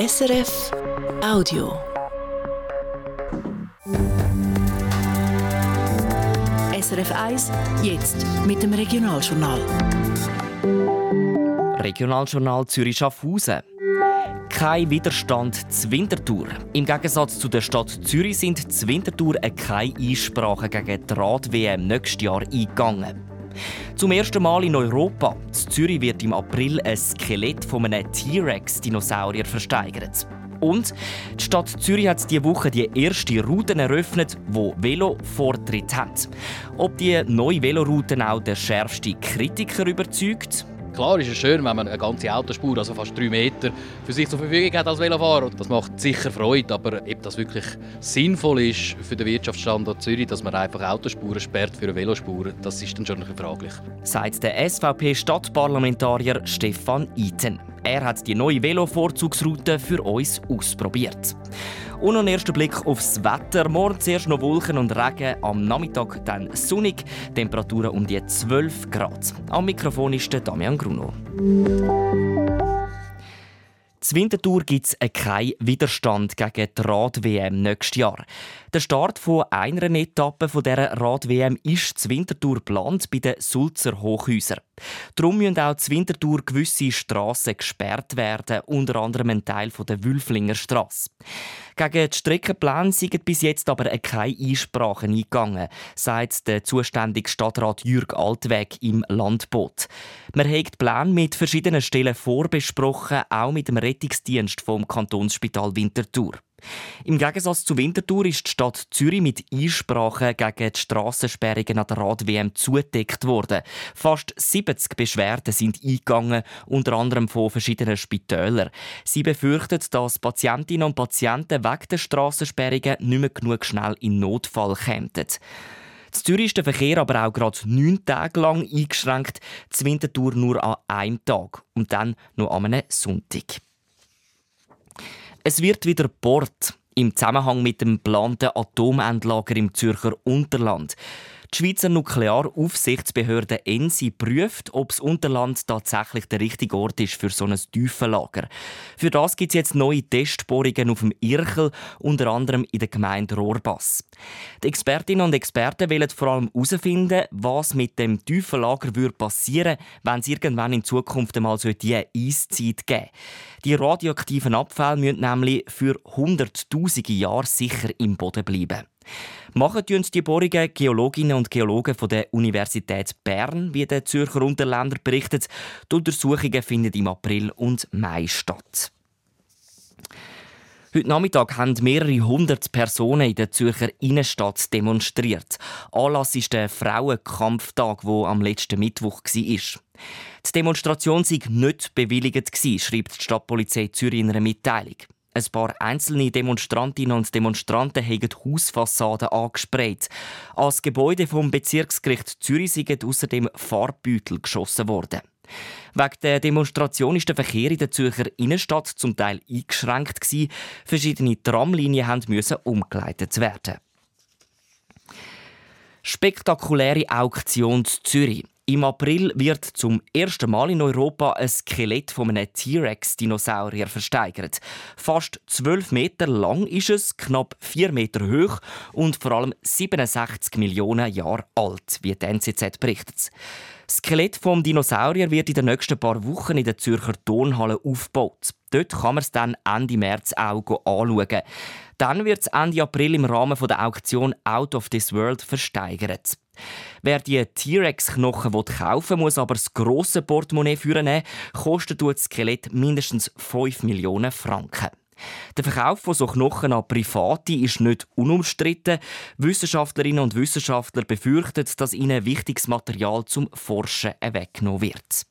SRF Audio. SRF 1, jetzt mit dem Regionaljournal. Regionaljournal Zürich Schaffhausen. Kein Widerstand zu Winterthur. Im Gegensatz zu der Stadt Zürich sind zu Winterthur keine Einsprachen gegen die Rad-WM nächstes Jahr eingegangen. Zum ersten Mal in Europa. In Zürich wird im April ein Skelett von einem T-Rex-Dinosaurier versteigert. Und die Stadt Zürich hat diese Woche die erste Route eröffnet, wo Velo Vortritt hat. Ob die neue Veloroute auch der schärfste Kritiker überzeugt, Klar ist es schön, wenn man eine ganze Autospur, also fast drei Meter, für sich zur Verfügung hat als Velofahrer. Das macht sicher Freude, aber ob das wirklich sinnvoll ist für den Wirtschaftsstandort Zürich, dass man einfach Autospuren sperrt für eine Velospur, das ist dann schon ein fraglich. Sagt der SVP-Stadtparlamentarier Stefan Iten. Er hat die neue Velo-Vorzugsroute für uns ausprobiert. Und ein erster Blick aufs Wetter. Morgen zuerst noch Wolken und Regen, am Nachmittag dann sonnig. Temperaturen um die 12 Grad. Am Mikrofon ist der Damian Gruno. Zur Wintertour gibt es keinen Widerstand gegen die Rad-WM nächstes Jahr. Der Start von einer Etappe dieser Rad-WM ist zur Wintertour geplant bei den Sulzer Hochhäusern. Darum müssen auch zur Wintertour gewisse Strassen gesperrt werden, unter anderem ein Teil der Wülflinger Straße. Gegen die Streckenpläne sind bis jetzt aber keine Einsprachen eingegangen, sagt der zuständige Stadtrat Jürg Altweg im Landbot. Man hat die Pläne mit verschiedenen Stellen vorbesprochen, auch mit dem Rettungsdienst vom Kantonsspital Winterthur. Im Gegensatz zu Winterthur ist die Stadt Zürich mit Einsprachen gegen die Strassensperrungen an der Rad-WM zugedeckt worden. Fast 70 Beschwerden sind eingegangen, unter anderem von verschiedenen Spitälern. Sie befürchten, dass Patientinnen und Patienten wegen der Strassensperrungen nicht mehr genug schnell in Notfall kämen. In Zürich ist der Verkehr aber auch gerade neun Tage lang eingeschränkt, die Wintertour nur an einem Tag und dann noch an einem Sonntag. Es wird wieder Bord im Zusammenhang mit dem geplanten Atomendlager im Zürcher Unterland. Die Schweizer Nuklearaufsichtsbehörde ENSI prüft, ob das Unterland tatsächlich der richtige Ort ist für so ein Tiefenlager. Für das gibt es jetzt neue Testbohrungen auf dem Irchel, unter anderem in der Gemeinde Rohrbass. Die Expertinnen und Experten wollen vor allem herausfinden, was mit dem Tiefenlager passieren würde, wenn es irgendwann in Zukunft einmal die Eiszeit geben Die radioaktiven Abfälle müssen nämlich für hunderttausende Jahre sicher im Boden bleiben. Machen uns die Bohrungen Geologinnen und Geologen von der Universität Bern, wie der Zürcher Unterländer berichtet. Die Untersuchungen finden im April und Mai statt. Heute Nachmittag haben mehrere hundert Personen in der Zürcher Innenstadt demonstriert. Anlass ist der Frauenkampftag, wo am letzten Mittwoch war. Die Demonstration sei nicht bewilligt, schreibt die Stadtpolizei Zürich in einer Mitteilung. Ein paar einzelne Demonstrantinnen und Demonstranten haben Hausfassaden angesprayt. Als Gebäude vom Bezirksgericht Zürich sind außerdem Farbbeutel geschossen worden. Wegen der Demonstration ist der Verkehr in der Zürcher Innenstadt zum Teil eingeschränkt Verschiedene Tramlinien mussten umgeleitet werden. Spektakuläre Auktion Zürich. Im April wird zum ersten Mal in Europa ein Skelett von einem T-Rex-Dinosaurier versteigert. Fast 12 Meter lang ist es, knapp 4 Meter hoch und vor allem 67 Millionen Jahre alt, wie die NZZ berichtet. Das Skelett vom Dinosaurier wird in den nächsten paar Wochen in der Zürcher Tonhalle aufgebaut. Dort kann man es dann Ende März auch anschauen. Dann wird es Ende April im Rahmen der Auktion Out of This World versteigert. Wer die T-Rex-Knochen kaufen will, muss aber das grosse Portemonnaie führen, kostet das Skelett mindestens 5 Millionen Franken. Der Verkauf von so Knochen an Private ist nicht unumstritten. Wissenschaftlerinnen und Wissenschaftler befürchten, dass ihnen wichtiges Material zum Forschen weggenommen wird.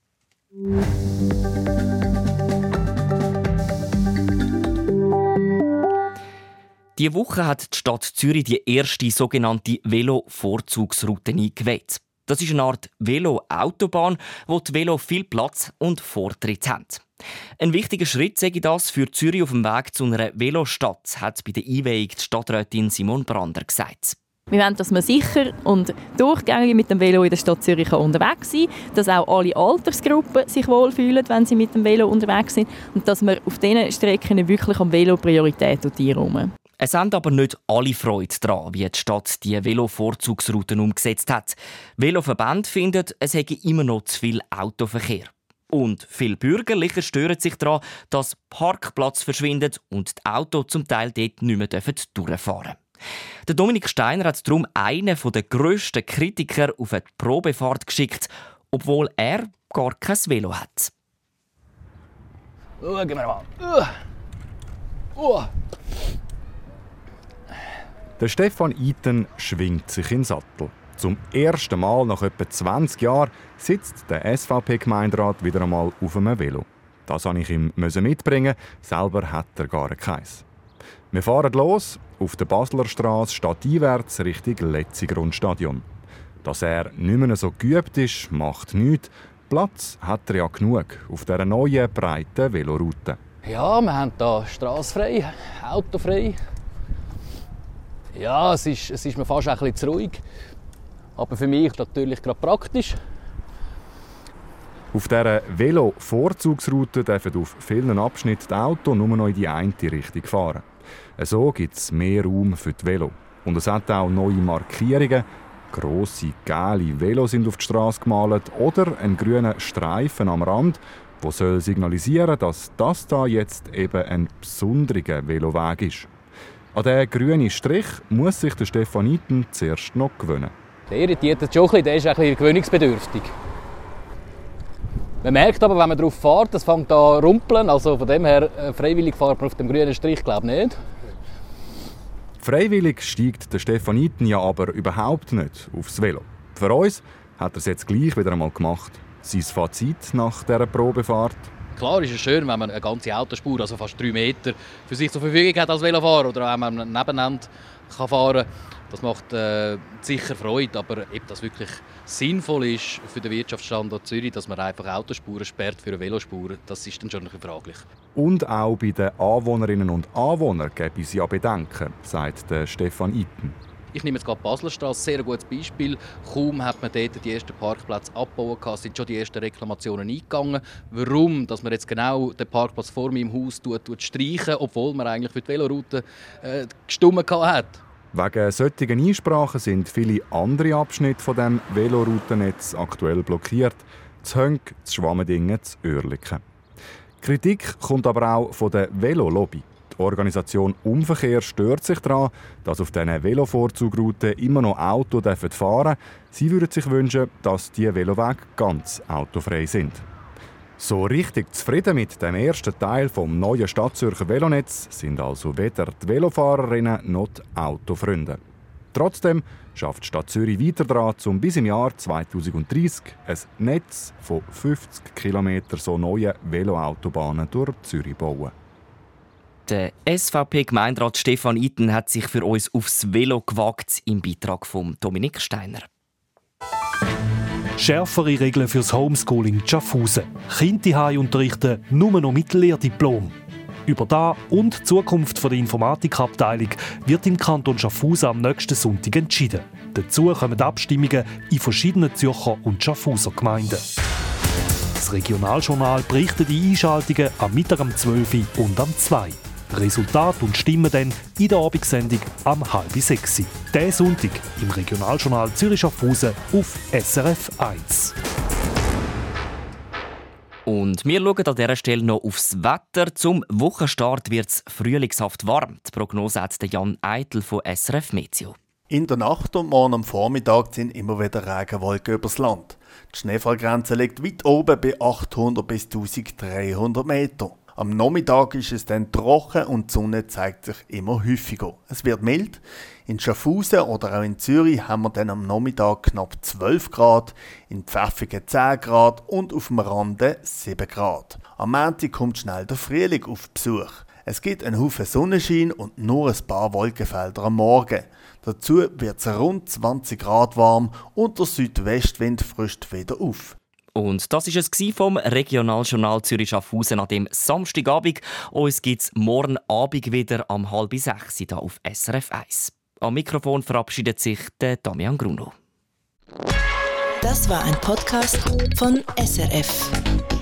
Die Woche hat die Stadt Zürich die erste sogenannte Velo-Vorzugsroute eingeweiht. Das ist eine Art Velo-Autobahn, wo die Velo viel Platz und Vortritt haben. Ein wichtiger Schritt sei das für Zürich auf dem Weg zu einer Velostadt, hat bei der Einweihung die Stadträtin Simon Brander gesagt. Wir wollen, dass man sicher und durchgängig mit dem Velo in der Stadt Zürich unterwegs sein kann, dass auch alle Altersgruppen sich wohlfühlen, wenn sie mit dem Velo unterwegs sind und dass man auf diesen Strecken wirklich am Velo Priorität einräumen. Es haben aber nicht alle Freude daran, wie die Stadt die Velo-Vorzugsrouten umgesetzt hat. Veloverband findet, es hätte immer noch zu viel Autoverkehr. Und viele Bürgerliche stören sich daran, dass Parkplatz verschwindet und die Autos zum Teil dort nicht mehr durchfahren dürfen. Der Dominik Steiner hat darum einen der grössten Kritiker auf eine Probefahrt geschickt, obwohl er gar kein Velo hat. Schauen wir mal. Uh. Uh. Der Stefan Iten schwingt sich in den Sattel. Zum ersten Mal nach etwa 20 Jahren sitzt der SVP-Gemeinderat wieder einmal auf einem Velo. Das musste ich ihm mitbringen, selber hat er gar keins. Wir fahren los auf der Basler Straße stadteinwärts Richtung Letzigrundstadion. Dass er nicht mehr so geübt ist, macht nichts. Platz hat er ja genug auf dieser neuen, breiten Veloroute. Ja, wir haben hier strassfrei, autofrei. Ja, es ist, es ist mir fast ein bisschen zu ruhig. Aber für mich natürlich gerade praktisch. Auf dieser Velo-Vorzugsroute dürfen auf vielen Abschnitten die Autos nur noch in die eine Richtung fahren. So gibt es mehr Raum für die Velo. Und es hat auch neue Markierungen. Grosse, gelbe Velos sind auf die Straße gemalt oder ein grüner Streifen am Rand, soll signalisieren, dass das da jetzt eben ein besonderer Veloweg ist. An diesen grünen Strich muss sich der Stefaniten zuerst noch gewöhnen. Der irritiert schon ein bisschen, der ist ein bisschen gewöhnungsbedürftig. Man merkt aber, wenn man darauf fährt, das fängt an rumpeln. Also von dem her, äh, freiwillig fährt man auf dem grünen Strich, glaube ich nicht. Freiwillig steigt der Stefaniten ja aber überhaupt nicht aufs Velo. Für uns hat er es jetzt gleich wieder einmal gemacht. Sein Fazit nach dieser Probefahrt? Klar ist es schön, wenn man eine ganze Autospur, also fast drei Meter, für sich zur Verfügung hat als Velofahrer oder auch wenn man nebeneinander kann fahren kann. Das macht äh, sicher Freude, aber ob das wirklich sinnvoll ist für den Wirtschaftsstandort Zürich, dass man einfach Autospuren sperrt für eine Velospur, das ist dann schon ein fraglich. Und auch bei den Anwohnerinnen und Anwohnern gäbe es ja Bedenken, sagt Stefan Itten. Ich nehme jetzt gerade Baslerstraße, sehr gutes Beispiel. Kaum hat man dort die ersten Parkplätze abbauen sind schon die ersten Reklamationen eingegangen. Warum, dass man jetzt genau den Parkplatz vor meinem Haus tut, tut streichen, obwohl man eigentlich für die Veloroute äh, gestummen hat. Wegen solchen Einsprachen sind viele andere Abschnitte von dem Veloroutennetz aktuell blockiert. Das Hönk, das Schwammendingen, das Oerlikon. Kritik kommt aber auch von der Velolobby. Die Organisation Umverkehr stört sich daran, dass auf diesen Velovorzugrouten immer noch Autos fahren dürfen. Sie würden sich wünschen, dass die Velowege ganz autofrei sind. So richtig zufrieden mit dem ersten Teil vom neuen Stadtzürcher Velonetz sind also weder die Velofahrerinnen noch die Autofreunde. Trotzdem schafft die Stadt Zürich weiter daran, um bis im Jahr 2030 ein Netz von 50 km so neuen Veloautobahnen durch Zürich zu bauen. Der SVP-Gemeinderat Stefan Iten hat sich für uns aufs Velo gewagt im Beitrag von Dominik Steiner. Schärfere Regeln fürs Homeschooling Schaffhausen. Kinder unterrichten nur noch mit Lehrdiplom. Über da und die Zukunft der Informatikabteilung wird im Kanton Schaffhausen am nächsten Sonntag entschieden. Dazu kommen Abstimmungen in verschiedenen Zürcher und Schaffhauser Gemeinden. Das Regionaljournal berichtet die Einschaltungen am Mittag um 12 Uhr und am 2 Uhr. Resultat und Stimmen dann in der Abendsendung am halb sechs. Diesen Sonntag im Regionaljournal Zürich Schaffhausen auf SRF 1. Und wir schauen an dieser Stelle noch aufs Wetter. Zum Wochenstart wird es frühlingshaft warm. Die Prognose hat Jan Eitel von SRF Meteo. In der Nacht und morgen am Vormittag sind immer wieder Regenwolken übers Land. Die Schneefallgrenze liegt weit oben bei 800 bis 1300 Meter. Am Nachmittag ist es dann trocken und die Sonne zeigt sich immer häufiger. Es wird mild. In Schaffhausen oder auch in Zürich haben wir dann am Nachmittag knapp 12 Grad, in Pfäffigen 10 Grad und auf dem Rande 7 Grad. Am Montag kommt schnell der Frühling auf Besuch. Es gibt einen Haufen Sonnenschein und nur ein paar Wolkenfelder am Morgen. Dazu wird es rund 20 Grad warm und der Südwestwind frischt wieder auf. Und das war es vom Regionaljournal Zürich Schaffhausen an dem Samstagabend. Uns gibt es morgen Abend wieder am halb sechs hier auf SRF 1. Am Mikrofon verabschiedet sich der Damian Gruno. Das war ein Podcast von SRF.